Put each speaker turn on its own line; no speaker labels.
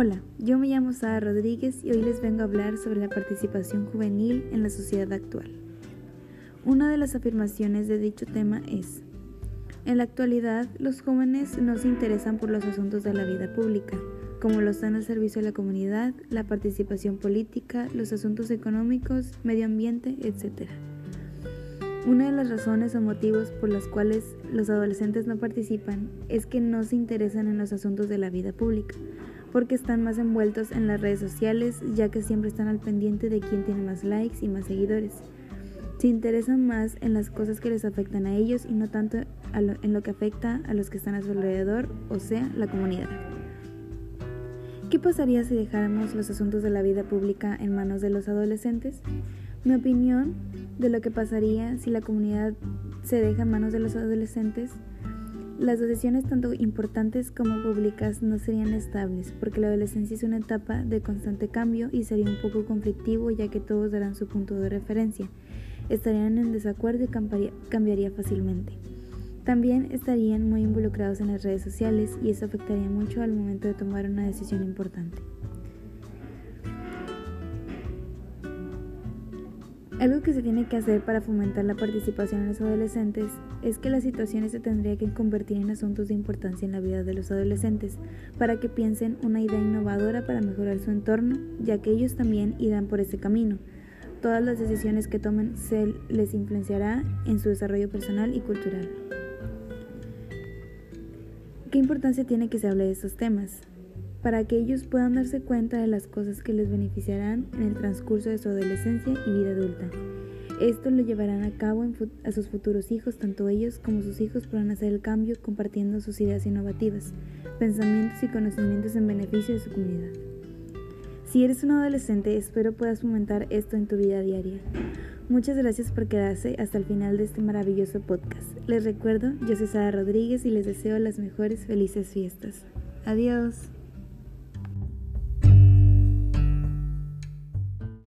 Hola, yo me llamo Sara Rodríguez y hoy les vengo a hablar sobre la participación juvenil en la sociedad actual. Una de las afirmaciones de dicho tema es, en la actualidad los jóvenes no se interesan por los asuntos de la vida pública, como lo están el servicio a la comunidad, la participación política, los asuntos económicos, medio ambiente, etc. Una de las razones o motivos por las cuales los adolescentes no participan es que no se interesan en los asuntos de la vida pública, porque están más envueltos en las redes sociales, ya que siempre están al pendiente de quién tiene más likes y más seguidores. Se interesan más en las cosas que les afectan a ellos y no tanto en lo que afecta a los que están a su alrededor, o sea, la comunidad. ¿Qué pasaría si dejáramos los asuntos de la vida pública en manos de los adolescentes? Mi opinión de lo que pasaría si la comunidad se deja en manos de los adolescentes las decisiones tanto importantes como públicas no serían estables, porque la adolescencia es una etapa de constante cambio y sería un poco conflictivo ya que todos darán su punto de referencia, estarían en desacuerdo y cambiaría fácilmente. También estarían muy involucrados en las redes sociales y eso afectaría mucho al momento de tomar una decisión importante. Algo que se tiene que hacer para fomentar la participación en los adolescentes es que las situaciones se tendrían que convertir en asuntos de importancia en la vida de los adolescentes, para que piensen una idea innovadora para mejorar su entorno, ya que ellos también irán por ese camino. Todas las decisiones que tomen se les influenciará en su desarrollo personal y cultural. ¿Qué importancia tiene que se hable de estos temas? Para que ellos puedan darse cuenta de las cosas que les beneficiarán en el transcurso de su adolescencia y vida adulta. Esto lo llevarán a cabo a sus futuros hijos, tanto ellos como sus hijos podrán hacer el cambio compartiendo sus ideas innovativas, pensamientos y conocimientos en beneficio de su comunidad. Si eres un adolescente, espero puedas fomentar esto en tu vida diaria. Muchas gracias por quedarse hasta el final de este maravilloso podcast. Les recuerdo, yo soy Sara Rodríguez y les deseo las mejores felices fiestas. Adiós.